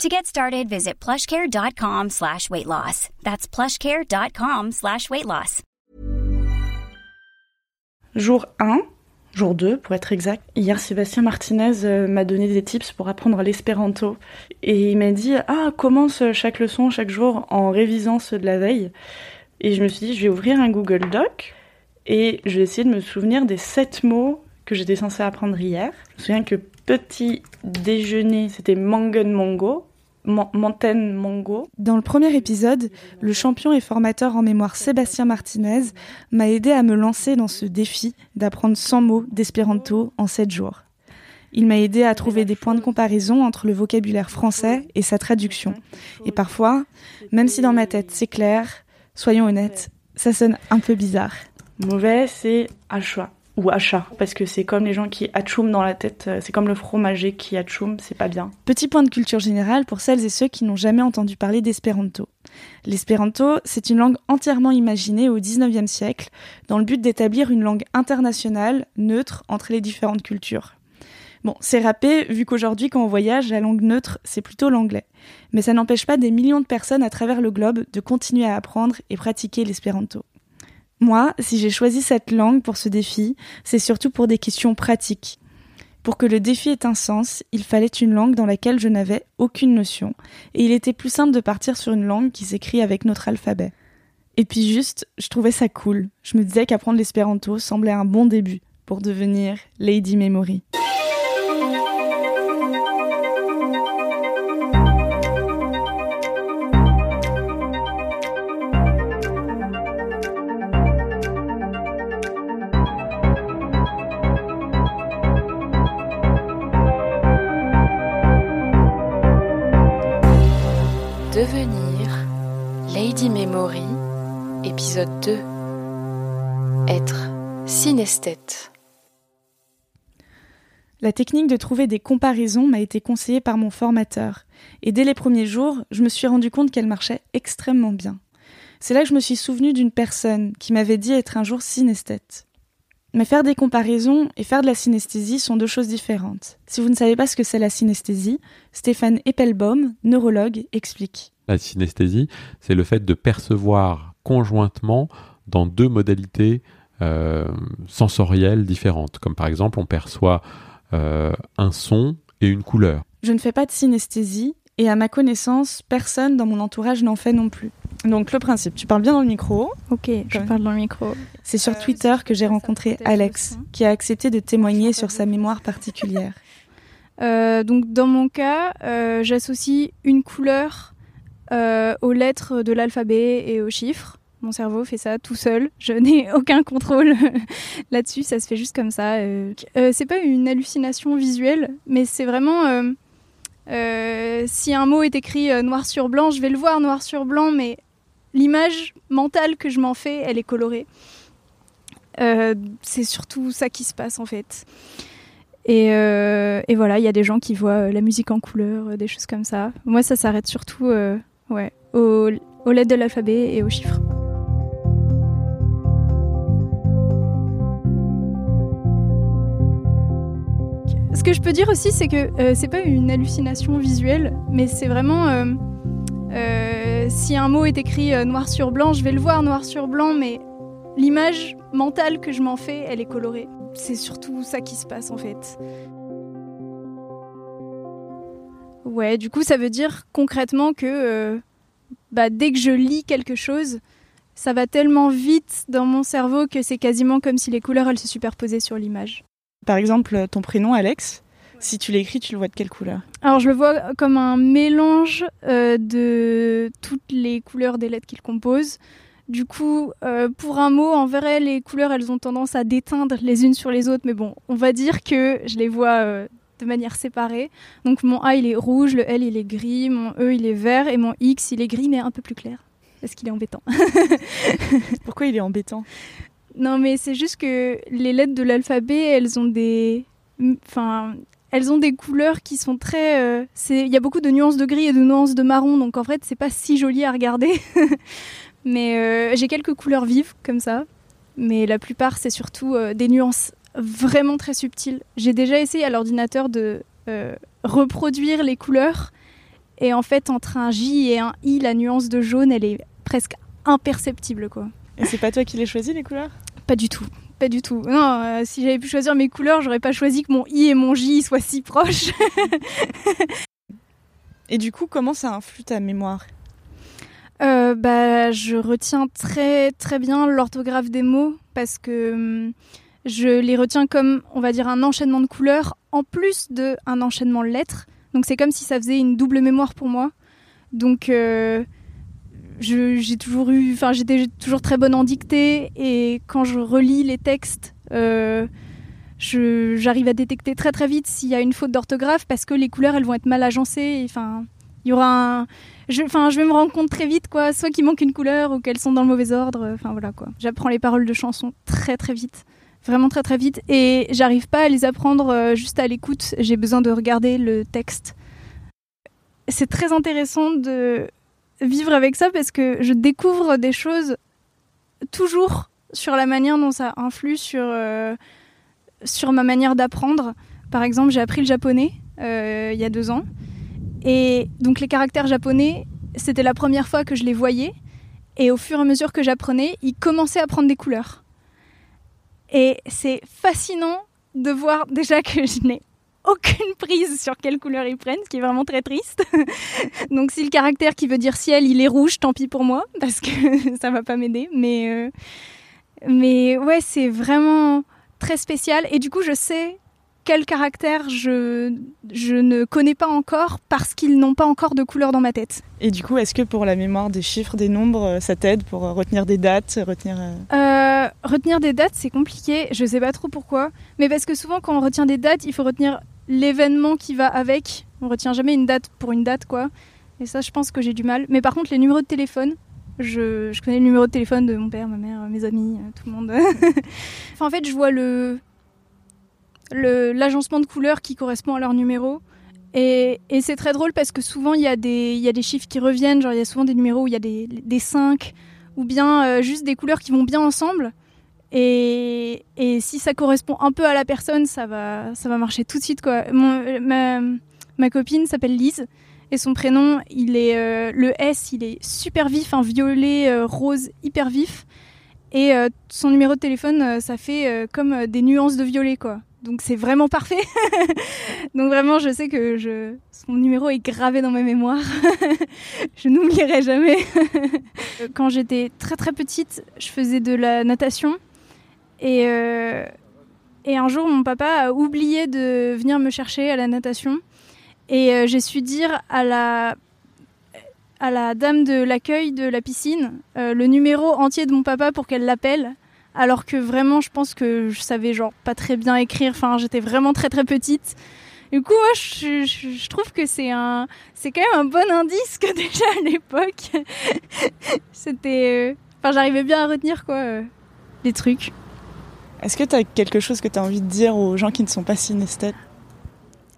To get started, visit plushcare.com slash weight loss. That's plushcare.com slash weight loss. Jour 1, jour 2 pour être exact. Hier, Sébastien Martinez euh, m'a donné des tips pour apprendre l'espéranto. Et il m'a dit, ah, commence chaque leçon chaque jour en révisant ceux de la veille. Et je me suis dit, je vais ouvrir un Google Doc et je vais essayer de me souvenir des 7 mots que j'étais censée apprendre hier. Je me souviens que petit déjeuner, c'était mangun mongo. Montaigne Mongo. Dans le premier épisode, le champion et formateur en mémoire Sébastien Martinez m'a aidé à me lancer dans ce défi d'apprendre 100 mots d'espéranto en 7 jours. Il m'a aidé à trouver des points de comparaison entre le vocabulaire français et sa traduction. Et parfois, même si dans ma tête c'est clair, soyons honnêtes, ça sonne un peu bizarre. Mauvais, c'est à choix ou achat, parce que c'est comme les gens qui atchoum dans la tête, euh, c'est comme le fromager qui atchoum, c'est pas bien. Petit point de culture générale pour celles et ceux qui n'ont jamais entendu parler d'espéranto. L'espéranto, c'est une langue entièrement imaginée au 19e siècle, dans le but d'établir une langue internationale, neutre entre les différentes cultures. Bon, c'est râpé, vu qu'aujourd'hui, quand on voyage, la langue neutre, c'est plutôt l'anglais. Mais ça n'empêche pas des millions de personnes à travers le globe de continuer à apprendre et pratiquer l'espéranto. Moi, si j'ai choisi cette langue pour ce défi, c'est surtout pour des questions pratiques. Pour que le défi ait un sens, il fallait une langue dans laquelle je n'avais aucune notion, et il était plus simple de partir sur une langue qui s'écrit avec notre alphabet. Et puis juste, je trouvais ça cool. Je me disais qu'apprendre l'espéranto semblait un bon début pour devenir Lady Memory. Memory, épisode 2 Être synesthète. La technique de trouver des comparaisons m'a été conseillée par mon formateur, et dès les premiers jours, je me suis rendu compte qu'elle marchait extrêmement bien. C'est là que je me suis souvenu d'une personne qui m'avait dit être un jour synesthète. Mais faire des comparaisons et faire de la synesthésie sont deux choses différentes. Si vous ne savez pas ce que c'est la synesthésie, Stéphane Eppelbaum, neurologue, explique. La synesthésie, c'est le fait de percevoir conjointement dans deux modalités euh, sensorielles différentes. Comme par exemple, on perçoit euh, un son et une couleur. Je ne fais pas de synesthésie et à ma connaissance, personne dans mon entourage n'en fait non plus. Donc le principe, tu parles bien dans le micro. Ok, je parle dans le micro. C'est sur Twitter que j'ai rencontré Alex, qui a accepté de témoigner sur sa mémoire particulière. Euh, donc dans mon cas, j'associe une couleur euh, aux lettres de l'alphabet et aux chiffres. Mon cerveau fait ça tout seul. Je n'ai aucun contrôle là-dessus. Ça se fait juste comme ça. Euh, euh, c'est pas une hallucination visuelle, mais c'est vraiment si un mot est écrit noir sur blanc, je vais le voir noir sur blanc, mais l'image mentale que je m'en fais, elle est colorée. c'est surtout ça qui se passe en fait. Et voilà, il y a des gens qui voient la musique en couleur, des choses comme ça. Moi, ça s'arrête surtout Ouais, aux, lettres de l'alphabet et aux chiffres. Ce que je peux dire aussi, c'est que euh, c'est pas une hallucination visuelle, mais c'est vraiment euh, euh, si un mot est écrit noir sur blanc, je vais le voir noir sur blanc, mais l'image mentale que je m'en fais, elle est colorée. C'est surtout ça qui se passe en fait. Ouais, du coup, ça veut dire concrètement que euh, bah, dès que je lis quelque chose, ça va tellement vite dans mon cerveau que c'est quasiment comme si les couleurs elles se superposaient sur l'image. Par exemple, ton prénom Alex, si tu l'écris, tu le vois de quelle couleur? Alors je le vois comme un mélange euh, de toutes les couleurs des lettres qu'il compose. Du coup, euh, pour un mot, en vrai, les couleurs, elles ont tendance à déteindre les unes sur les autres, mais bon, on va dire que je les vois de manière séparée. Donc mon A il est rouge, le L il est gris, mon E il est vert et mon X il est gris mais un peu plus clair. parce qu'il est embêtant. Pourquoi il est embêtant? Non, mais c'est juste que les lettres de l'alphabet, elles ont des. Enfin. Elles ont des couleurs qui sont très. euh, c'est- Il y a beaucoup de nuances de gris et de nuances de marron, donc en fait, c'est pas si joli à regarder. mais euh, j'ai quelques couleurs vives comme ça. Mais la plupart, c'est surtout euh, des nuances vraiment très subtiles. J'ai déjà essayé à l'ordinateur de euh, reproduire les couleurs. Et en fait, entre un J et un I, la nuance de jaune, elle est presque imperceptible, quoi. Et c'est pas toi qui les choisis les couleurs? Pas du tout. Pas du tout. Non, euh, si j'avais pu choisir mes couleurs, j'aurais pas choisi que mon I et mon J soient si proches. Et du coup, comment ça influe ta mémoire? Euh, bah, je retiens très très bien l'orthographe des mots parce que hum, je les retiens comme, on va dire, un enchaînement de couleurs en plus de un enchaînement de lettres. Donc c'est comme si ça faisait une double mémoire pour moi. Donc euh, j'ai toujours eu, enfin j'étais toujours très bonne en dictée et quand je relis les textes, euh, j'arrive à détecter très très vite s'il y a une faute d'orthographe parce que les couleurs elles vont être mal agencées. Enfin, il y aura je, enfin, je vais me rendre compte très vite, quoi, soit qu'il manque une couleur ou qu'elles sont dans le mauvais ordre. Enfin voilà quoi. J'apprends les paroles de chansons très très vite, vraiment très très vite, et j'arrive pas à les apprendre euh, juste à l'écoute. J'ai besoin de regarder le texte. C'est très intéressant de vivre avec ça parce que je découvre des choses toujours sur la manière dont ça influe sur euh, sur ma manière d'apprendre. Par exemple, j'ai appris le japonais euh, il y a deux ans. Et donc les caractères japonais, c'était la première fois que je les voyais. Et au fur et à mesure que j'apprenais, ils commençaient à prendre des couleurs. Et c'est fascinant de voir déjà que je n'ai aucune prise sur quelle couleur ils prennent, ce qui est vraiment très triste. donc si le caractère qui veut dire ciel, il est rouge, tant pis pour moi, parce que ça va pas m'aider. Mais, euh, mais ouais, c'est vraiment très spécial. Et du coup, je sais quel caractère je, je ne connais pas encore parce qu'ils n'ont pas encore de couleur dans ma tête. Et du coup, est-ce que pour la mémoire des chiffres, des nombres, euh, ça t'aide pour euh, retenir des dates, retenir euh, retenir des dates, c'est compliqué. Je sais pas trop pourquoi. Mais parce que souvent, quand on retient des dates, il faut retenir l'événement qui va avec. On retient jamais une date pour une date, quoi. Et ça, je pense que j'ai du mal. Mais par contre, les numéros de téléphone, je, je connais le numéro de téléphone de mon père, ma mère, mes amis, tout le monde. enfin, en fait, je vois le- l'agencement de couleurs qui correspond à leur numéro. Et, c'est très drôle parce que souvent, il y, a des- il y a des chiffres qui reviennent. Genre, il y a souvent des numéros où il y a des, des 5 ou bien euh, juste des couleurs qui vont bien ensemble. Et, et si ça correspond un peu à la personne, ça va, ça va marcher tout de suite. Quoi. Ma, copine s'appelle Lise et son prénom, il est, euh, le S, il est super vif, un violet euh, rose hyper vif. Et son numéro de téléphone, ça fait comme des nuances de violet. quoi. Donc c'est vraiment parfait. Donc vraiment, je sais que je... son numéro est gravé dans ma mémoire. je n'oublierai jamais. Quand j'étais très très petite, je faisais de la natation. Et, euh, et un jour, mon papa a oublié de venir me chercher à la natation. Et euh, j'ai su dire à la, à la dame de l'accueil de la piscine euh, le numéro entier de mon papa pour qu'elle l'appelle. Alors que vraiment, je pense que je savais genre pas très bien écrire. Enfin, j'étais vraiment très très petite. Du coup, moi, je, je- je trouve que c'est un, c'est quand même un bon indice que déjà à l'époque, c'était, euh, enfin, j'arrivais bien à retenir quoi, euh, les trucs. Est-ce que tu as quelque chose que tu as envie de dire aux gens qui ne sont pas synesthètes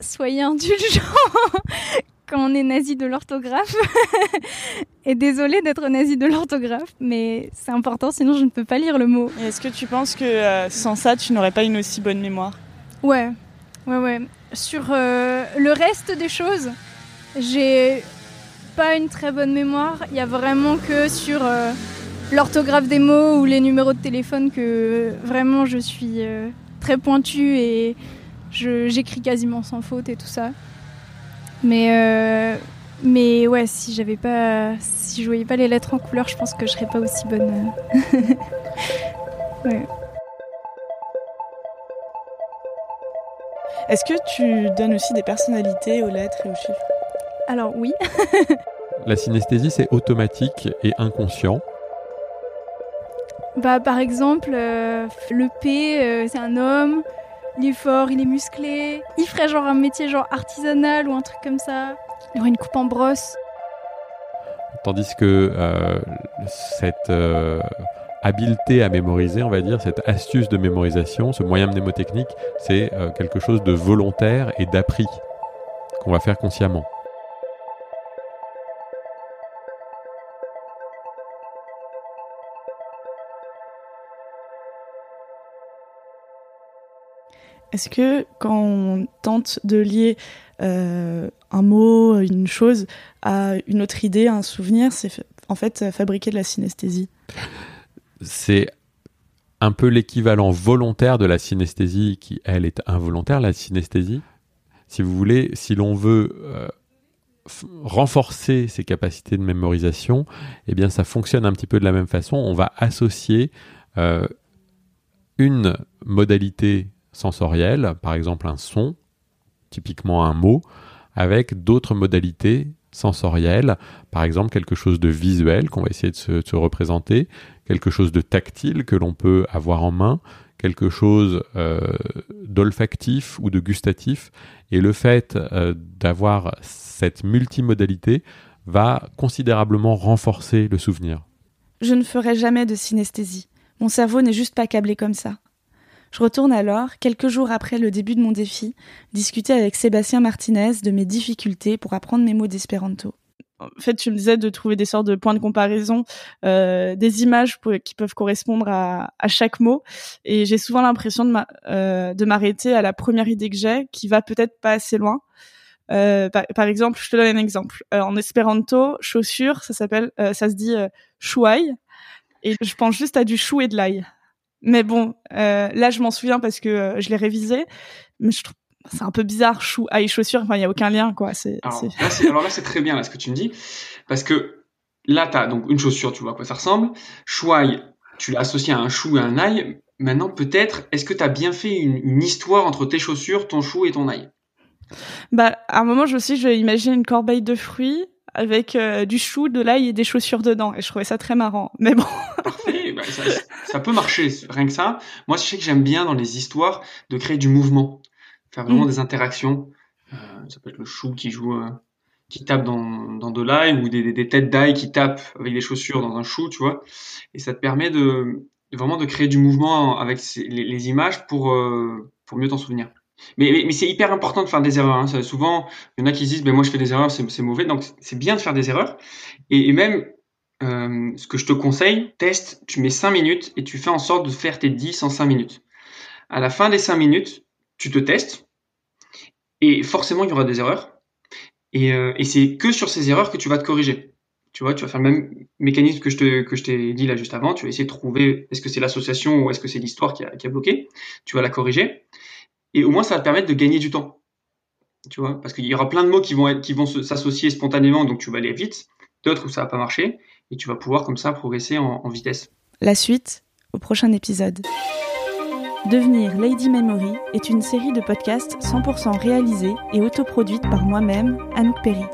Soyez indulgents quand on est nazi de l'orthographe. Et désolé d'être nazi de l'orthographe, mais c'est important, sinon je ne peux pas lire le mot. Est-ce que tu penses que euh, sans ça, tu n'aurais pas une aussi bonne mémoire? Ouais, ouais, ouais. Sur euh, le reste des choses, j'ai pas une très bonne mémoire. Il y a vraiment que sur euh, l'orthographe des mots ou les numéros de téléphone que vraiment je suis très pointue et j'écris quasiment sans faute et tout ça. Mais, euh, mais ouais, si j'avais pas, si je voyais pas les lettres en couleur, je pense que je serais pas aussi bonne. euh. ouais. Est-ce que tu donnes aussi des personnalités aux lettres et aux chiffres? Alors oui. La synesthésie, c'est automatique et inconscient. Bah, par exemple, euh, le P, euh, c'est un homme, il est fort, il est musclé. Il ferait genre un métier genre artisanal ou un truc comme ça. Il aurait une coupe en brosse. Tandis que euh, cette euh, habileté à mémoriser, on va dire, cette astuce de mémorisation, ce moyen mnémotechnique, c'est euh, quelque chose de volontaire et d'appris qu'on va faire consciemment. Est-ce que quand on tente de lier euh, un mot, une chose à une autre idée, un souvenir, c'est en fait fabriquer de la synesthésie? C'est un peu l'équivalent volontaire de la synesthésie qui, elle, est involontaire, la synesthésie. Si vous voulez, si l'on veut euh, renforcer ses capacités de mémorisation, eh bien, ça fonctionne un petit peu de la même façon. On va associer euh, une modalité sensorielle, par exemple un son, typiquement un mot, avec d'autres modalités sensorielles, par exemple quelque chose de visuel qu'on va essayer de se, représenter, quelque chose de tactile que l'on peut avoir en main, quelque chose euh, d'olfactif ou de gustatif. Et le fait euh, d'avoir cette multimodalité va considérablement renforcer le souvenir. Je ne ferai jamais de synesthésie. Mon cerveau n'est juste pas câblé comme ça. Je retourne alors, quelques jours après le début de mon défi, discuter avec Sébastien Martinez de mes difficultés pour apprendre mes mots d'espéranto. En fait, tu me disais de trouver des sortes de points de comparaison, euh, des images qui peuvent correspondre à, chaque mot. Et j'ai souvent l'impression de, euh, de m'arrêter à la première idée que j'ai, qui va peut-être pas assez loin. Euh, par, exemple, je te donne un exemple. en espéranto, chaussure, ça s'appelle, ça se dit chouaï. Et je pense juste à du chou et de l'ail. Mais bon, euh, là, je m'en souviens parce que euh, je l'ai révisé. Mais je trouve c'est un peu bizarre, chou, aïe, chaussure. Enfin, il y a aucun lien, quoi. C'est, alors, Là, alors là, c'est très bien là ce que tu me dis, parce que là, t'as donc une chaussure, tu vois à quoi ça ressemble. Chouaille, tu l'as associé à un chou et un ail. Maintenant, peut-être, est-ce que tu as bien fait une, une, histoire entre tes chaussures, ton chou et ton ail? Bah, à un moment, je me suis dit, je vais imaginer une corbeille de fruits avec euh, du chou, de l'ail et des chaussures dedans. Et je trouvais ça très marrant. Mais bon. Parfait. Bah, ça, peut marcher, rien que ça. Moi, je sais que j'aime bien dans les histoires de créer du mouvement, faire vraiment mm. des interactions. Euh, ça peut être le chou qui joue, euh, qui tape dans, dans de l'ail ou des, des, têtes d'ail qui tapent avec des chaussures dans un chou, tu vois. Et ça te permet de, vraiment de créer du mouvement avec les, les, images pour, pour mieux t'en souvenir. Mais, c'est hyper important de faire des erreurs. Hein. souvent, il y en a qui disent, ben moi je fais des erreurs, c'est mauvais. Donc c'est bien de faire des erreurs. Et, même, euh, ce que je te conseille, teste, tu mets 5 minutes et tu fais en sorte de faire tes 10 en 5 minutes. À la fin des 5 minutes, tu te testes. Et forcément, il y aura des erreurs. Et, euh, et c'est que sur ces erreurs que tu vas te corriger. Tu vois, tu vas faire le même mécanisme que je que je t'ai dit là juste avant. Tu vas essayer de trouver est-ce que c'est l'association ou est-ce que c'est l'histoire qui a bloqué. Tu vas la corriger et au moins ça va te permettre de gagner du temps. Tu vois, parce qu'il y aura plein de mots qui vont s'associer spontanément, donc tu vas aller vite. D'autres où ça va pas marcher, et tu vas pouvoir comme ça progresser en, vitesse. La suite au prochain épisode. Devenir Lady Memory est une série de podcasts 100% réalisée et autoproduite par moi-même, Anouk Perry.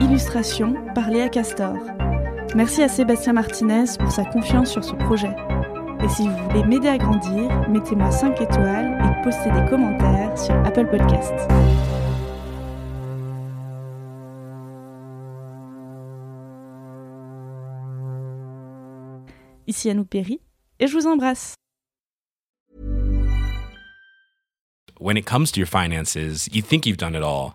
Illustration par Léa Castor. Merci à Sébastien Martinez pour sa confiance sur ce projet. Et si vous voulez m'aider à grandir, mettez-moi 5 étoiles et postez des commentaires sur Apple Podcasts. Ici Anouk Perry et je vous embrasse. When it comes to your finances, you think you've done it all.